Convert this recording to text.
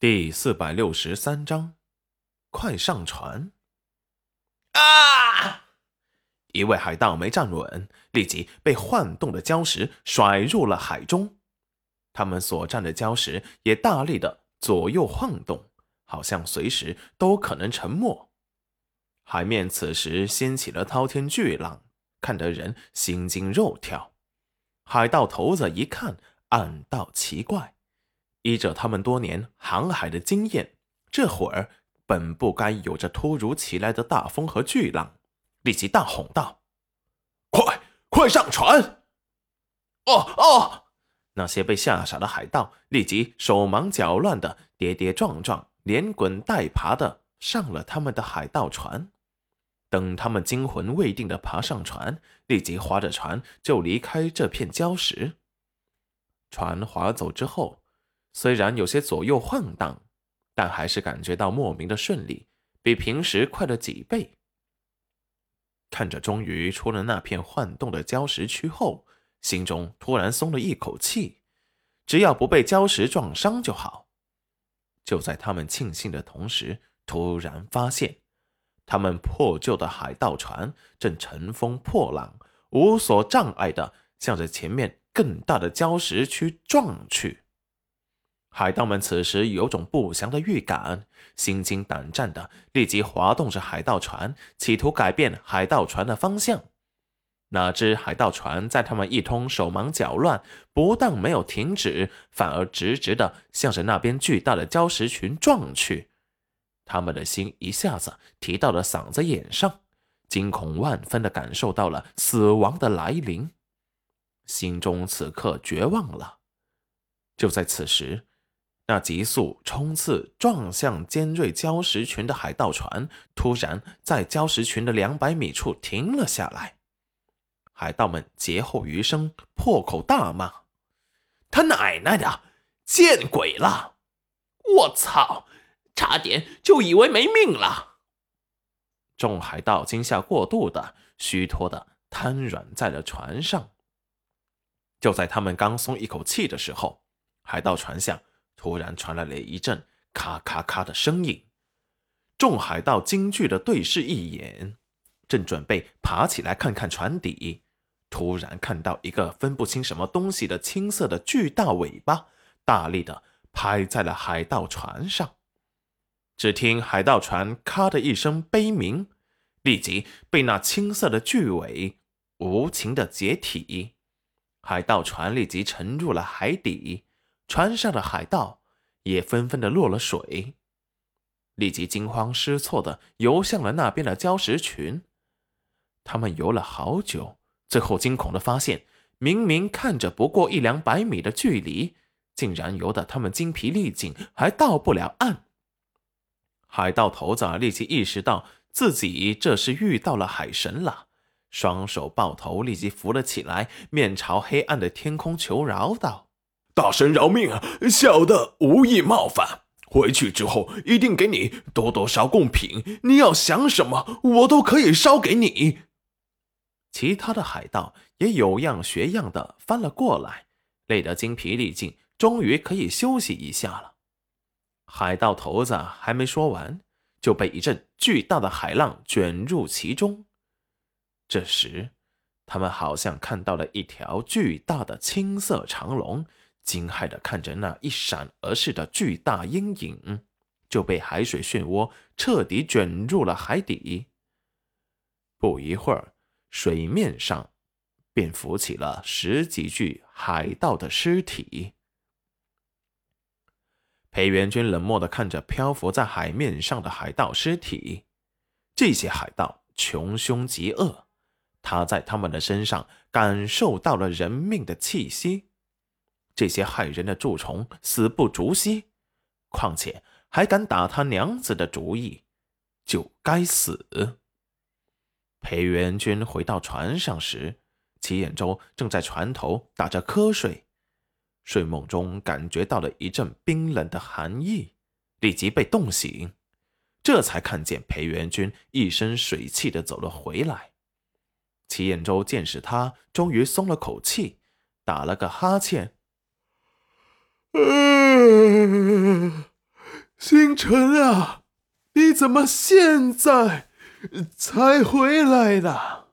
第四百六十三章，快上船！啊！一位海盗没站稳，立即被晃动的礁石甩入了海中。他们所站的礁石也大力的左右晃动，好像随时都可能沉没。海面此时掀起了滔天巨浪，看得人心惊肉跳。海盗头子一看，暗道奇怪。依着他们多年航海的经验，这会儿本不该有着突如其来的大风和巨浪，立即大吼道：“快，快上船！”哦哦，那些被吓傻的海盗立即手忙脚乱的跌跌撞撞、连滚带爬的上了他们的海盗船。等他们惊魂未定的爬上船，立即划着船就离开这片礁石。船划走之后。虽然有些左右晃荡，但还是感觉到莫名的顺利，比平时快了几倍。看着终于出了那片晃动的礁石区后，心中突然松了一口气，只要不被礁石撞伤就好。就在他们庆幸的同时，突然发现，他们破旧的海盗船正乘风破浪，无所障碍的向着前面更大的礁石区撞去。海盗们此时有种不祥的预感，心惊胆战的立即滑动着海盗船，企图改变海盗船的方向。哪知海盗船在他们一通手忙脚乱，不但没有停止，反而直直的向着那边巨大的礁石群撞去。他们的心一下子提到了嗓子眼上，惊恐万分的感受到了死亡的来临，心中此刻绝望了。就在此时。那急速冲刺撞向尖锐礁石群的海盗船，突然在礁石群的两百米处停了下来。海盗们劫后余生，破口大骂：“他奶奶的，见鬼了！我操，差点就以为没命了！”众海盗惊吓过度的虚脱的瘫软在了船上。就在他们刚松一口气的时候，海盗船下。突然传来了一阵咔咔咔的声音，众海盗惊惧的对视一眼，正准备爬起来看看船底，突然看到一个分不清什么东西的青色的巨大尾巴，大力的拍在了海盗船上。只听海盗船咔的一声悲鸣，立即被那青色的巨尾无情的解体，海盗船立即沉入了海底。船上的海盗也纷纷的落了水，立即惊慌失措的游向了那边的礁石群。他们游了好久，最后惊恐的发现，明明看着不过一两百米的距离，竟然游得他们精疲力尽，还到不了岸。海盗头子立即意识到自己这是遇到了海神了，双手抱头，立即扶了起来，面朝黑暗的天空求饶道。大神饶命啊！小的无意冒犯，回去之后一定给你多多烧贡品。你要想什么，我都可以烧给你。其他的海盗也有样学样的翻了过来，累得精疲力尽，终于可以休息一下了。海盗头子还没说完，就被一阵巨大的海浪卷入其中。这时，他们好像看到了一条巨大的青色长龙。惊骇的看着那一闪而逝的巨大阴影，就被海水漩涡彻底卷入了海底。不一会儿，水面上便浮起了十几具海盗的尸体。裴元军冷漠的看着漂浮在海面上的海盗尸体，这些海盗穷凶极恶，他在他们的身上感受到了人命的气息。这些害人的蛀虫死不足惜，况且还敢打他娘子的主意，就该死。裴元军回到船上时，齐彦周正在船头打着瞌睡，睡梦中感觉到了一阵冰冷的寒意，立即被冻醒，这才看见裴元军一身水气的走了回来。齐彦周见是他，终于松了口气，打了个哈欠。星辰啊，你怎么现在才回来呢？